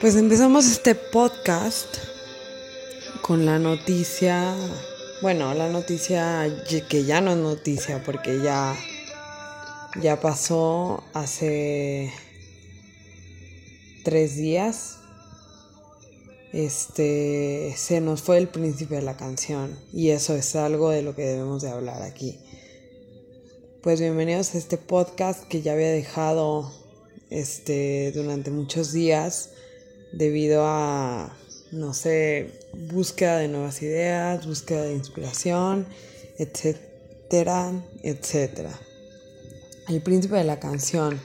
Pues empezamos este podcast con la noticia, bueno, la noticia que ya no es noticia porque ya ya pasó hace tres días. Este se nos fue el príncipe de la canción y eso es algo de lo que debemos de hablar aquí. Pues bienvenidos a este podcast que ya había dejado este durante muchos días debido a no sé, búsqueda de nuevas ideas, búsqueda de inspiración, etcétera, etcétera. El príncipe de la canción,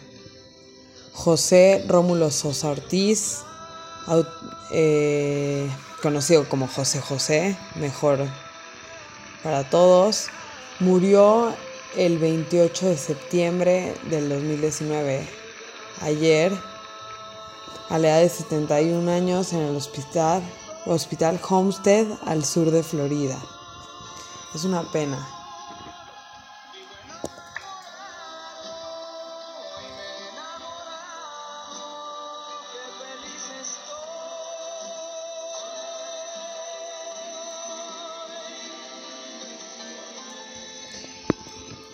José Rómulo Sosa Ortiz, eh, conocido como José José, mejor para todos, murió el 28 de septiembre del 2019, ayer, a la edad de 71 años en el hospital, hospital Homestead al sur de Florida. Es una pena.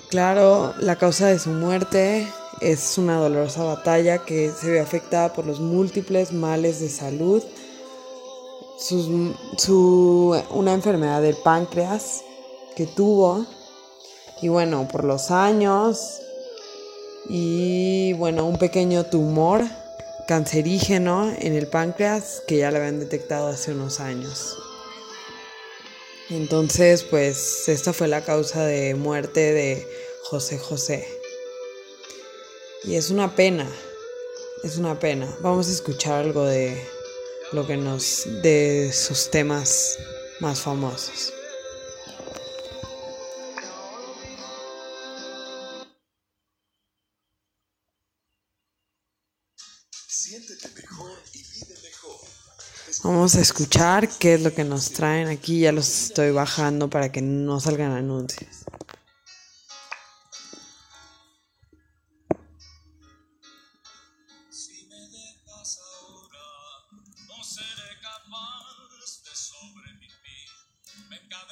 Claro, la causa de su muerte es una dolorosa batalla que se ve afectada por los múltiples males de salud, sus- su, una enfermedad del páncreas que tuvo, y bueno, por los años, y bueno, un pequeño tumor cancerígeno en el páncreas que ya le habían detectado hace unos años. Entonces, pues esta fue la causa de muerte de José José. Y es una pena, es una pena. Vamos a escuchar algo de lo que nos, de sus temas más famosos. Vamos a escuchar qué es lo que nos traen aquí. Ya los estoy bajando para que no salgan anuncios.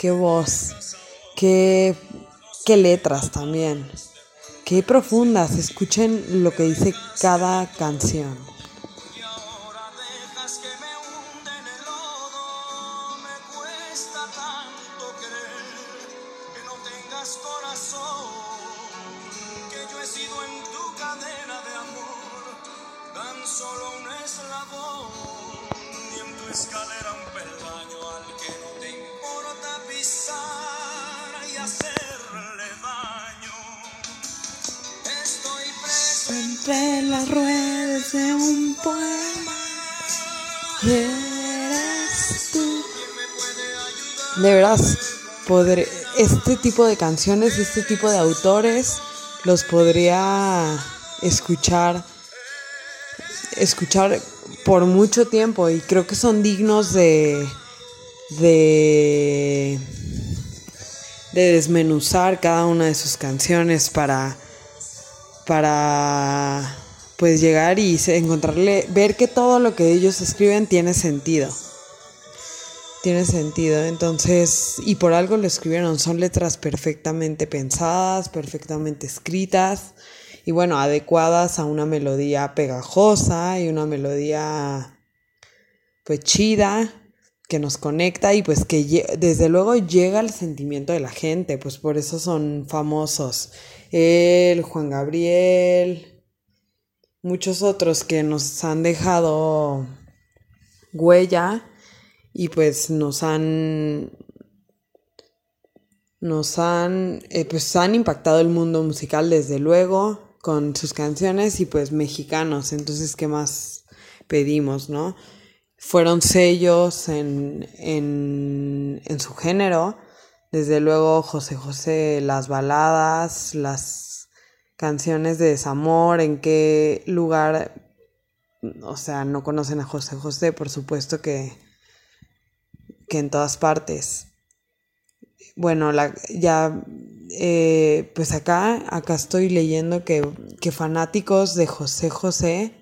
qué voz, qué, qué letras también, qué profundas. Escuchen lo que dice cada canción. Hacerle daño. Estoy preso Entre las ruedas de un poema, eres tú. De veras, este tipo de canciones, este tipo de autores, los podría escuchar, escuchar por mucho tiempo y creo que son dignos de, de, de desmenuzar cada una de sus canciones para para pues llegar y encontrarle, ver que todo lo que ellos escriben tiene sentido. Tiene sentido, entonces, y por algo lo escribieron, son letras perfectamente pensadas, perfectamente escritas y bueno, adecuadas a una melodía pegajosa y una melodía pues chida que nos conecta y pues que desde luego llega al sentimiento de la gente, pues por eso son famosos. Él, Juan Gabriel, muchos otros que nos han dejado huella y pues nos han nos han eh, pues han impactado el mundo musical desde luego con sus canciones y pues mexicanos entonces qué más pedimos no fueron sellos en, en, en su género desde luego José José las baladas las canciones de desamor en qué lugar o sea, no conocen a José José, por supuesto que, que en todas partes. Bueno, la, ya, eh, pues acá, acá estoy leyendo que, que fanáticos de José José,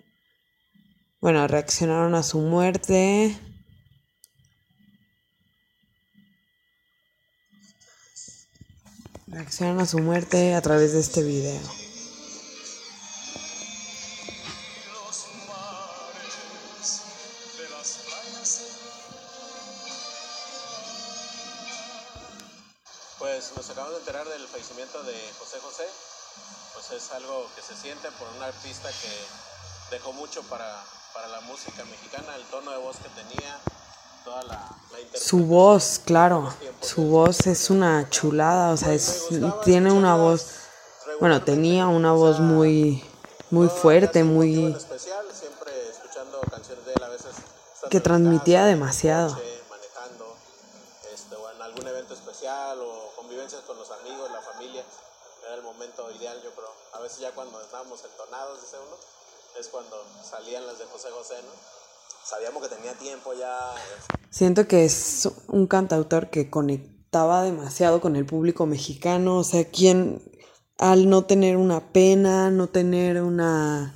bueno, reaccionaron a su muerte. Reaccionaron a su muerte a través de este video. Pues nos acabamos de enterar del fallecimiento de José José. Pues es algo que se siente por un artista que dejó mucho para, la música mexicana, el tono de voz que tenía, toda la, la Su voz, claro, su voz es una chulada, o sea, es, tiene una voz, bueno, tenía una voz muy, muy fuerte, muy... Que transmitía demasiado. Manejando, este, o en algún evento especial o convivencias con los amigos, la familia, era el momento ideal, yo creo. A veces ya cuando estábamos entonados, dice uno, es cuando salían las de José José, ¿no? Sabíamos que tenía tiempo ya. Siento que es un cantautor que conectaba demasiado con el público mexicano, o sea, quien al no tener una pena, no tener una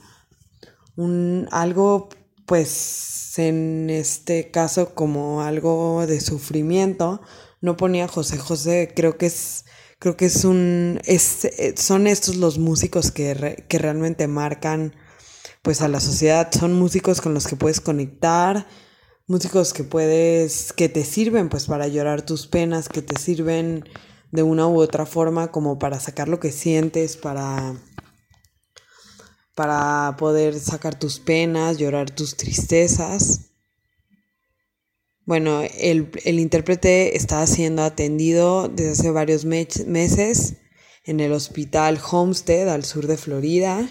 un algo pues en este caso como algo de sufrimiento, no ponía José José, creo que es creo que es un es, son estos los músicos que, que realmente marcan pues a la sociedad, son músicos con los que puedes conectar, músicos que puedes que te sirven pues para llorar tus penas, que te sirven de una u otra forma como para sacar lo que sientes, para para poder sacar tus penas, llorar tus tristezas. Bueno, el, el intérprete está siendo atendido desde hace varios me meses en el hospital Homestead al sur de Florida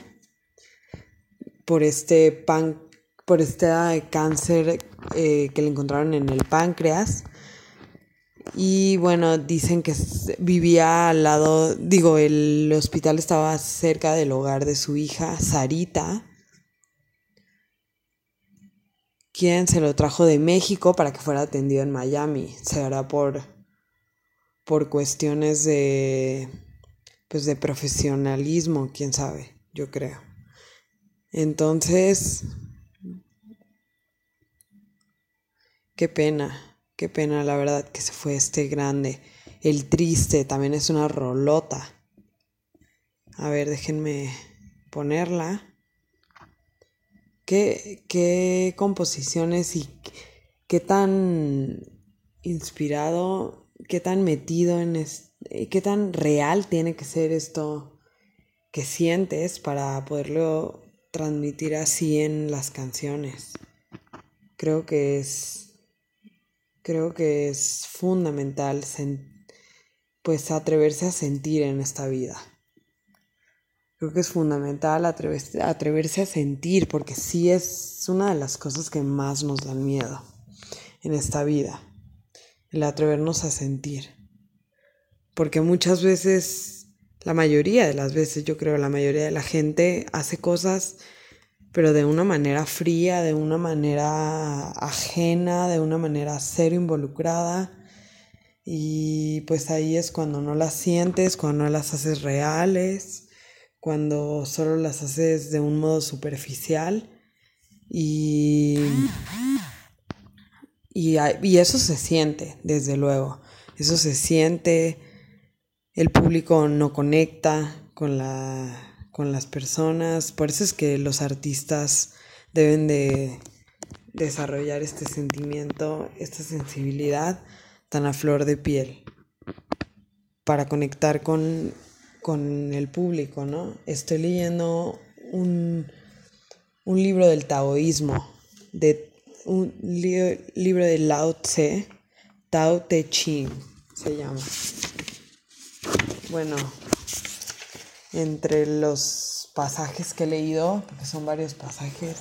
por este, pan por este cáncer eh, que le encontraron en el páncreas. Y bueno, dicen que vivía al lado, digo, el hospital estaba cerca del hogar de su hija, Sarita, quien se lo trajo de México para que fuera atendido en Miami. Se hará por, por cuestiones de, pues de profesionalismo, quién sabe, yo creo. Entonces, qué pena. Qué pena, la verdad, que se fue este grande. El triste también es una rolota. A ver, déjenme ponerla. ¿Qué, qué composiciones y qué tan inspirado, qué tan metido en este, qué tan real tiene que ser esto que sientes para poderlo transmitir así en las canciones. Creo que es creo que es fundamental pues atreverse a sentir en esta vida. Creo que es fundamental atreverse, atreverse a sentir porque sí es una de las cosas que más nos dan miedo en esta vida, el atrevernos a sentir. Porque muchas veces, la mayoría de las veces, yo creo, la mayoría de la gente hace cosas pero de una manera fría, de una manera ajena, de una manera cero involucrada. Y pues ahí es cuando no las sientes, cuando no las haces reales, cuando solo las haces de un modo superficial. Y, y, y eso se siente, desde luego. Eso se siente. El público no conecta con la con las personas. Por eso es que los artistas deben de, desarrollar este sentimiento, esta sensibilidad tan a flor de piel para conectar con, con el público, ¿no? Estoy leyendo un, un libro del taoísmo, de un libro de Lao Tse, Tao Te Ching se llama. Bueno, entre los pasajes que he leído, porque son varios pasajes,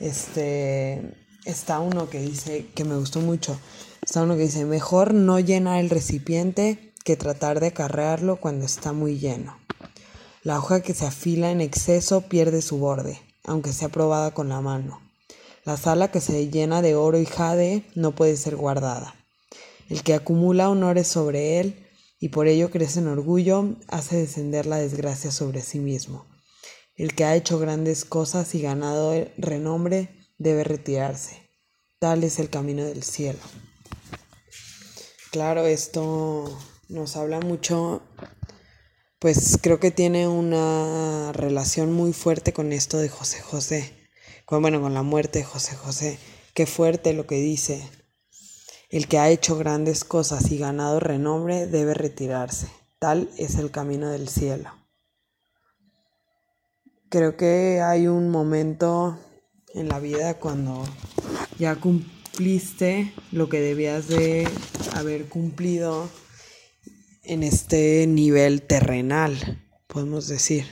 este, está uno que dice, que me gustó mucho, está uno que dice, mejor no llenar el recipiente que tratar de acarrearlo cuando está muy lleno. La hoja que se afila en exceso pierde su borde, aunque sea probada con la mano. La sala que se llena de oro y jade no puede ser guardada. El que acumula honores sobre él y por ello crece en orgullo, hace descender la desgracia sobre sí mismo. El que ha hecho grandes cosas y ganado renombre debe retirarse. Tal es el camino del cielo. Claro, esto nos habla mucho, pues creo que tiene una relación muy fuerte con esto de José José. Bueno, con la muerte de José José. Qué fuerte lo que dice. El que ha hecho grandes cosas y ganado renombre debe retirarse. Tal es el camino del cielo. Creo que hay un momento en la vida cuando ya cumpliste lo que debías de haber cumplido en este nivel terrenal, podemos decir.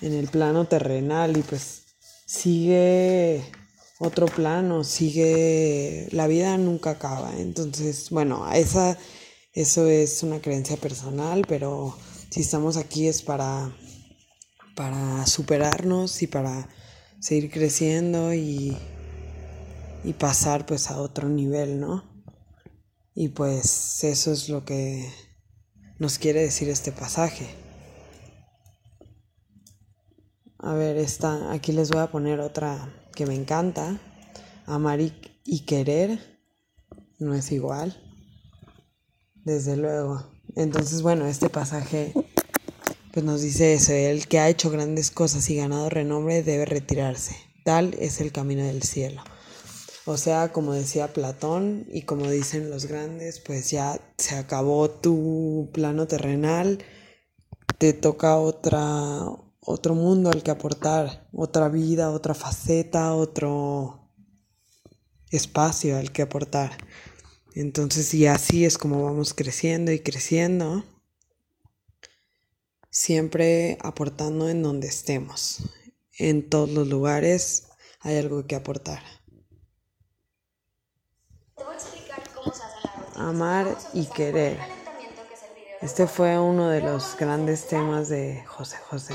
En el plano terrenal y pues sigue otro plano, sigue, la vida nunca acaba. Entonces, bueno, esa, eso es una creencia personal, pero si estamos aquí es para, para superarnos y para seguir creciendo y, y pasar pues a otro nivel, ¿no? Y pues eso es lo que nos quiere decir este pasaje. A ver, esta, aquí les voy a poner otra que me encanta, amar y, querer no es igual, desde luego. Entonces, bueno, este pasaje pues nos dice eso, el que ha hecho grandes cosas y ganado renombre debe retirarse. Tal es el camino del cielo. O sea, como decía Platón y como dicen los grandes, pues ya se acabó tu plano terrenal, te toca otra otro mundo al que aportar, otra vida, otra faceta, otro espacio al que aportar. Entonces, y así es como vamos creciendo y creciendo, siempre aportando en donde estemos. En todos los lugares hay algo que aportar. Amar y querer. Este fue uno de los grandes temas de José José.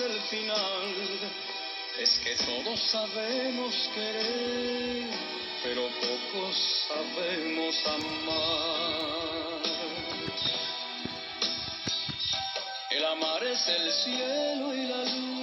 El final. Es que todos sabemos querer, pero pocos sabemos amar. El amar es el cielo y la luz.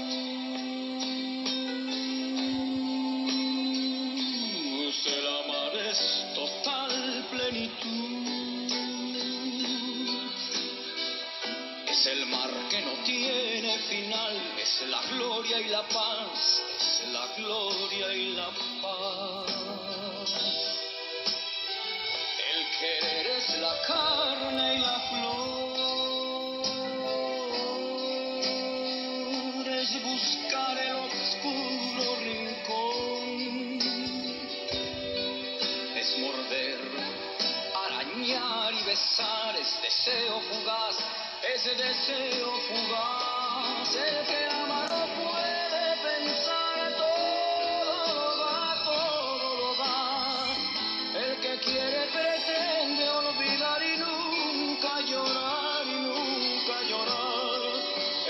Deseo fugaz, el que ama no puede pensar, todo lo da, todo lo da. El que quiere pretende olvidar y nunca llorar y nunca llorar.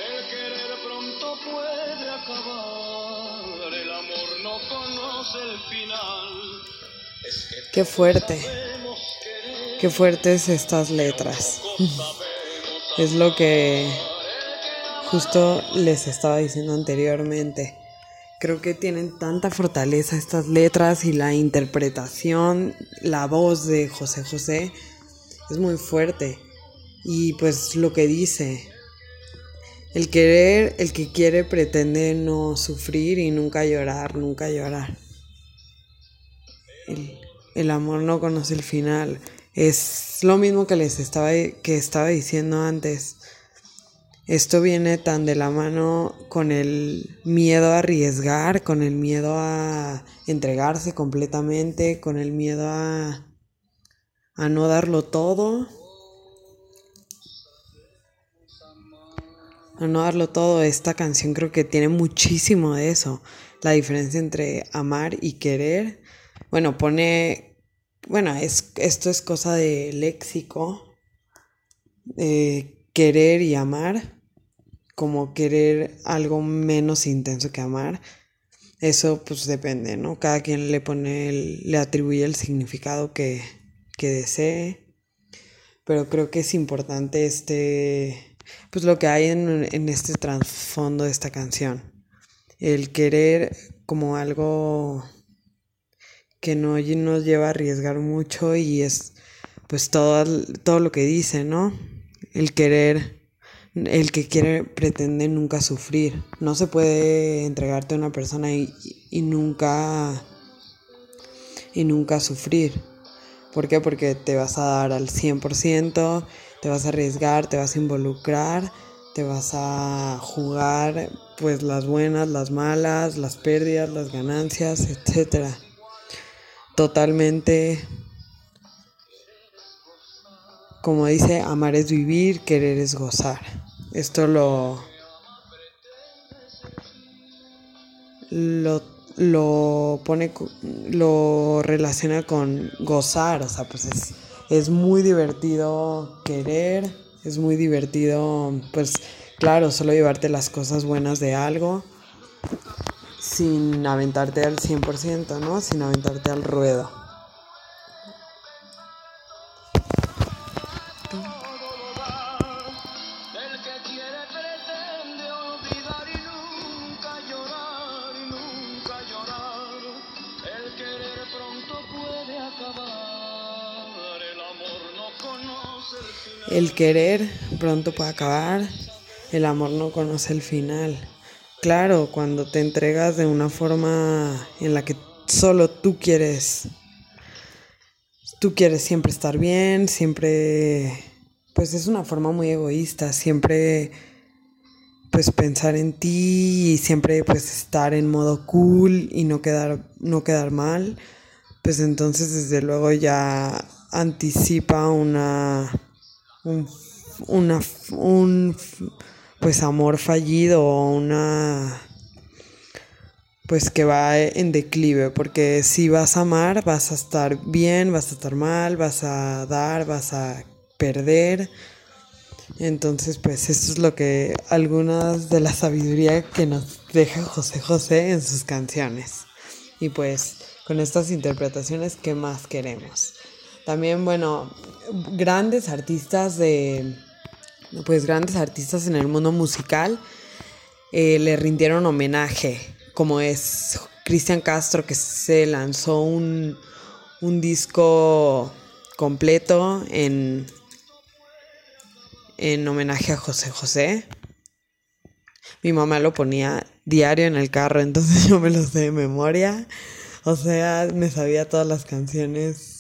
El querer pronto puede acabar. El amor no conoce el final. Es que Qué fuerte, qué fuertes estas letras. Es lo que justo les estaba diciendo anteriormente. Creo que tienen tanta fortaleza estas letras y la interpretación, la voz de José José es muy fuerte. Y pues lo que dice, el querer, el que quiere pretende no sufrir y nunca llorar, nunca llorar. El, el amor no conoce el final. Es lo mismo que les estaba, que estaba diciendo antes. Esto viene tan de la mano con el miedo a arriesgar, con el miedo a entregarse completamente, con el miedo a, a no darlo todo. A no darlo todo. Esta canción creo que tiene muchísimo de eso. La diferencia entre amar y querer. Bueno, pone. Bueno, es, esto es cosa de léxico. Eh, querer y amar. Como querer algo menos intenso que amar. Eso pues depende, ¿no? Cada quien le pone, el- le atribuye el significado que, que desee. Pero creo que es importante este, pues lo que hay en, en este trasfondo de esta canción. El querer como algo que no nos lleva a arriesgar mucho y es pues todo, todo lo que dice, ¿no? El querer, el que quiere pretende nunca sufrir. No se puede entregarte a una persona y, y nunca y nunca sufrir. ¿Por qué? Porque te vas a dar al 100%, te vas a arriesgar, te vas a involucrar, te vas a jugar pues las buenas, las malas, las pérdidas, las ganancias, etcétera. Totalmente como dice, amar es vivir, querer es gozar. Esto lo lo, lo pone, lo relaciona con gozar, o sea, pues es, es muy divertido querer, es muy divertido, pues claro, solo llevarte las cosas buenas de algo sin aventarte al 100%, ¿no? Sin aventarte al ruedo. El querer pronto puede acabar. El amor no conoce el final. Claro, cuando te entregas de una forma en la que solo tú quieres, tú quieres siempre estar bien, siempre, pues es una forma muy egoísta, siempre pues pensar en ti y siempre pues estar en modo cool y no quedar, no quedar mal, pues entonces desde luego ya anticipa una un, una, un pues amor fallido o una pues que va en declive porque si vas a amar vas a estar bien vas a estar mal vas a dar vas a perder. Entonces pues esto es lo que algunas de la sabiduría que nos deja José José en sus canciones. Y pues con estas interpretaciones qué más queremos también bueno grandes artistas de pues grandes artistas en el mundo musical eh, le rindieron homenaje, como es Cristian Castro que se lanzó un, un disco completo en, en homenaje a José José. Mi mamá lo ponía diario en el carro, entonces yo me lo sé de memoria. O sea, me sabía todas las canciones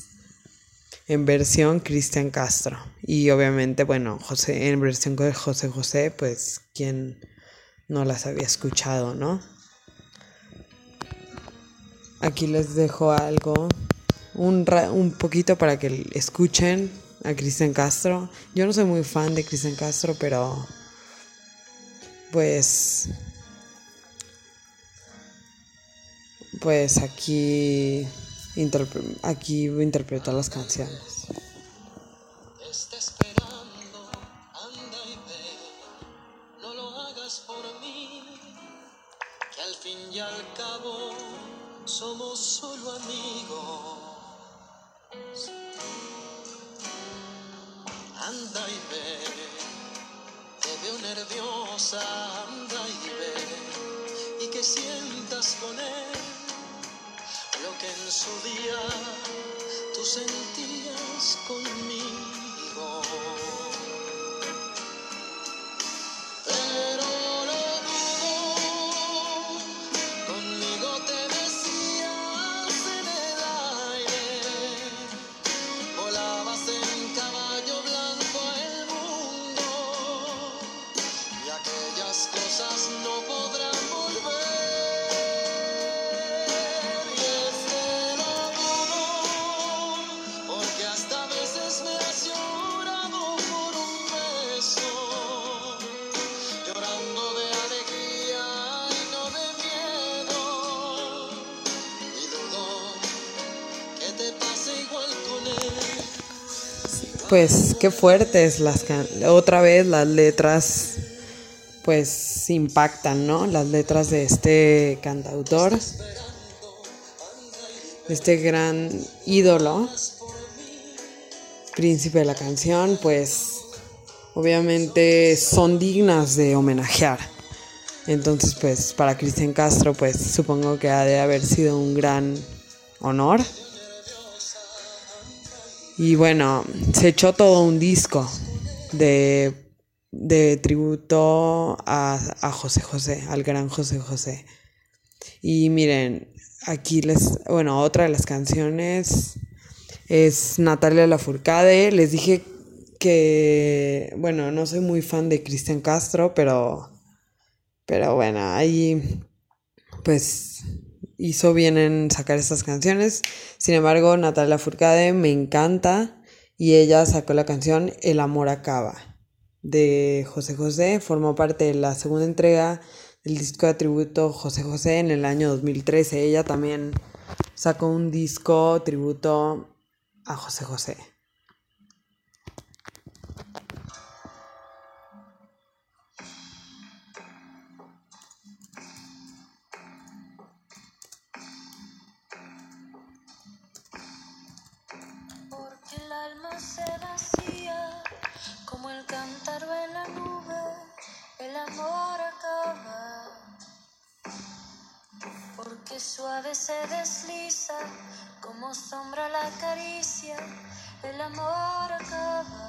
en versión Cristian Castro. Y obviamente, bueno, José, en versión de José José, pues quien no las había escuchado, ¿no? Aquí les dejo algo, un, un poquito para que escuchen a Cristian Castro. Yo no soy muy fan de Cristian Castro, pero pues pues aquí aquí interpreto las canciones. Pues qué fuertes las otra vez las letras pues impactan, ¿no? Las letras de este cantautor, este gran ídolo, príncipe de la canción, pues obviamente son dignas de homenajear. Entonces, pues para Cristian Castro, pues supongo que ha de haber sido un gran honor. Y bueno, se echó todo un disco de, de tributo a, a José José, al gran José José. Y miren, aquí les, bueno, otra de las canciones es Natalia Lafourcade. Les dije que, bueno, no soy muy fan de Cristian Castro, pero, pero bueno, ahí pues hizo bien en sacar estas canciones. Sin embargo, Natalia Lafourcade me encanta y ella sacó la canción El amor acaba de José José. Formó parte de la segunda entrega del disco de tributo José José en el año 2013. Ella también sacó un disco tributo a José José. Alma se vacía como el cántaro en la nube, el amor acaba. Porque suave se desliza como sombra la caricia, el amor acaba.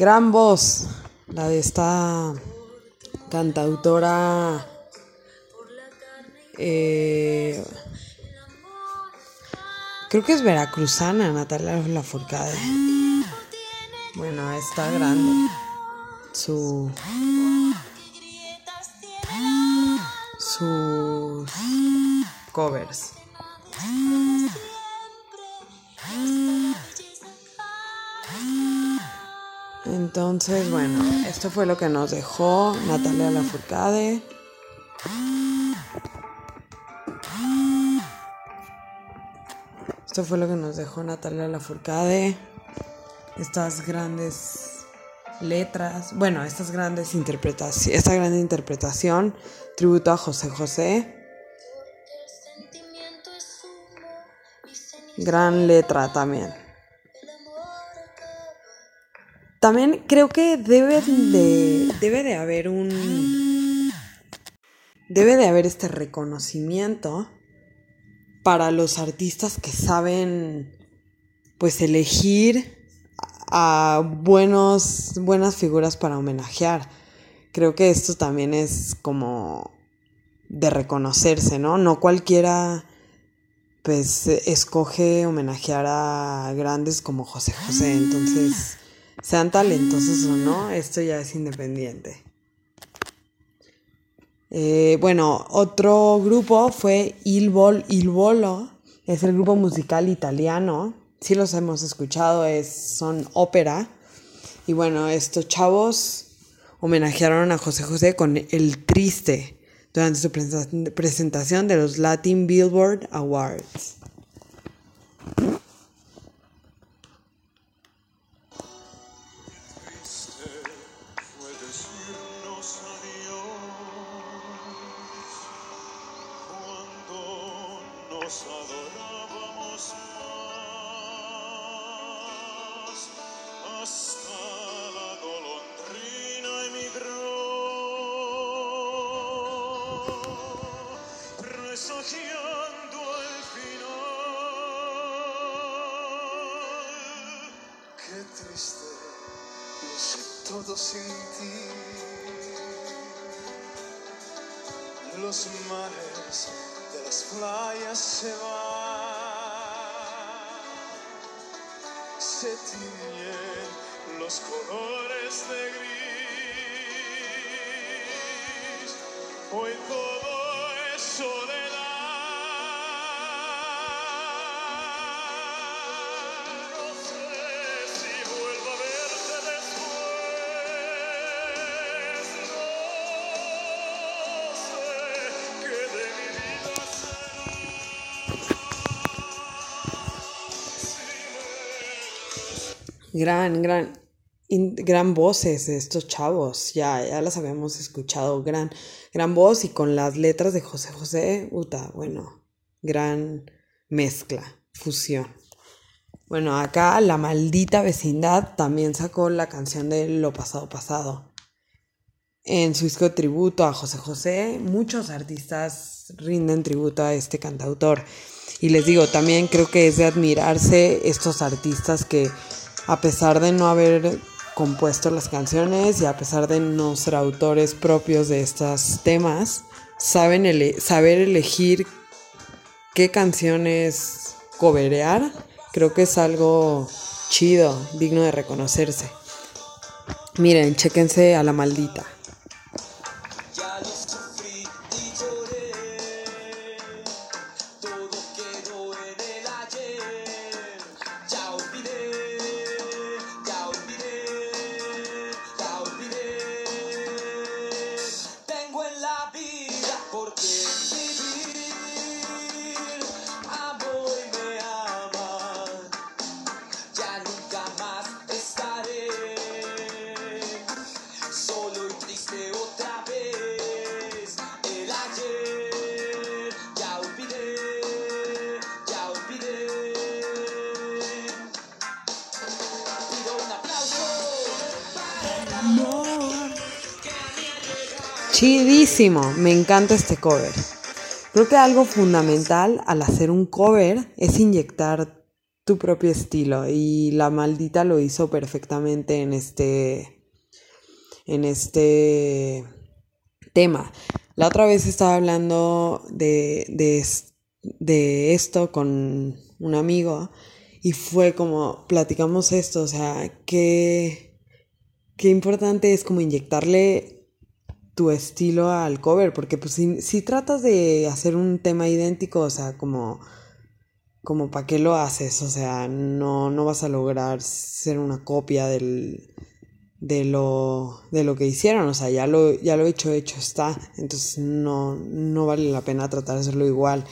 Gran voz, la de esta cantautora. eh, creo que es veracruzana, Natalia Lafourcade. Bueno, está grande. Su, sus covers. Entonces, bueno, esto fue lo que nos dejó Natalia Lafourcade. Esto fue lo que nos dejó Natalia Lafourcade. Estas grandes letras, bueno, estas grandes interpretaciones, esta gran interpretación, tributo a José José. Gran letra también. También creo que debe de, debe de haber un... Debe de haber este reconocimiento para los artistas que saben pues elegir a buenos, buenas figuras para homenajear. Creo que esto también es como de reconocerse, ¿no? No cualquiera pues escoge homenajear a grandes como José José, entonces sean talentosos o no, esto ya es independiente. Eh, bueno, otro grupo fue Il, Vol, Il Volo, es el grupo musical italiano, sí los hemos escuchado, es, son ópera. Y bueno, estos chavos homenajearon a José José con El Triste durante su presentación de los Latin Billboard Awards. Se tiñen los colores de gris. Hoy todo Gran, gran, gran voces de estos chavos. Ya, ya las habíamos escuchado. Gran, gran voz y con las letras de José José, puta, bueno, gran mezcla, fusión. Bueno, acá la maldita vecindad también sacó la canción de Lo pasado pasado. En su disco de tributo a José José, muchos artistas rinden tributo a este cantautor. Y les digo, también creo que es de admirarse estos artistas que a pesar de no haber compuesto las canciones y a pesar de no ser autores propios de estos temas, saber elegir qué canciones coberear, creo que es algo chido, digno de reconocerse. Miren, chéquense a la maldita. Chidísimo, me encanta este cover. Creo que algo fundamental al hacer un cover es inyectar tu propio estilo y la maldita lo hizo perfectamente en este en este tema. La otra vez estaba hablando de, de, es- de esto con un amigo y fue como platicamos esto, o sea, qué, qué importante es como inyectarle tu estilo al cover, porque pues si, si tratas de hacer un tema idéntico, o sea, como, como para qué lo haces, o sea, no, no vas a lograr ser una copia del, de lo, de lo que hicieron, o sea, ya lo, ya lo hecho, hecho está, entonces no, no vale la pena tratar de hacerlo igual.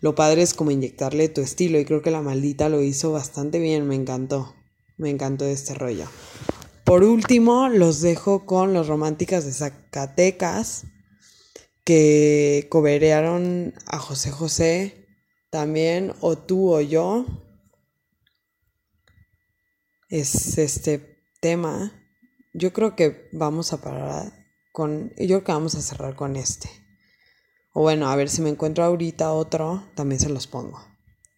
Lo padre es como inyectarle tu estilo y creo que la maldita lo hizo bastante bien, me encantó, me encantó este rollo. Por último, los dejo con los románticas de Zacatecas que coberearon a José José también, o tú o yo. Es este tema yo creo que vamos a parar con, yo creo que vamos a cerrar con este. O bueno, a ver si me encuentro ahorita otro, también se los pongo.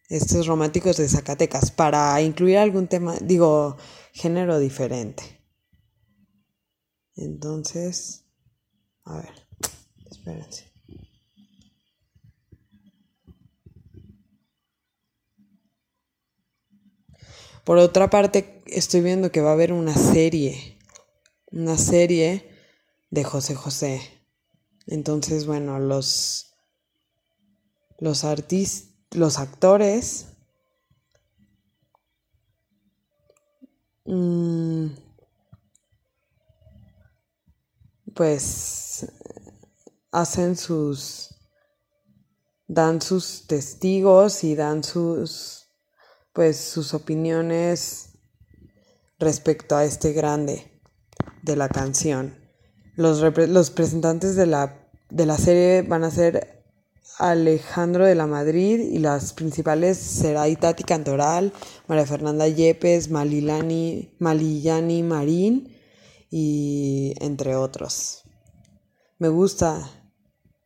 Estos románticos de Zacatecas, para incluir algún tema, digo, género diferente. Entonces, a ver, espérense. Por otra parte, estoy viendo que va a haber una serie una serie de José José. Entonces, bueno, los, los artistas, los actores, mm, pues hacen sus, dan sus testigos y dan sus, pues sus opiniones respecto a este grande de la canción. Los, los presentantes de la, de la serie van a ser Alejandro de la Madrid y las principales será Itati Cantoral, María Fernanda Yepes, Malilani, Malillani Marín y entre otros. Me gusta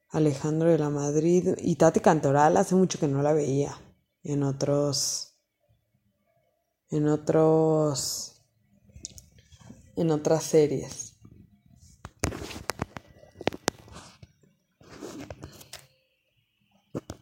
Alejandro de la Madrid y Tati Cantoral, hace mucho que no la veía en otros en otros en otras series.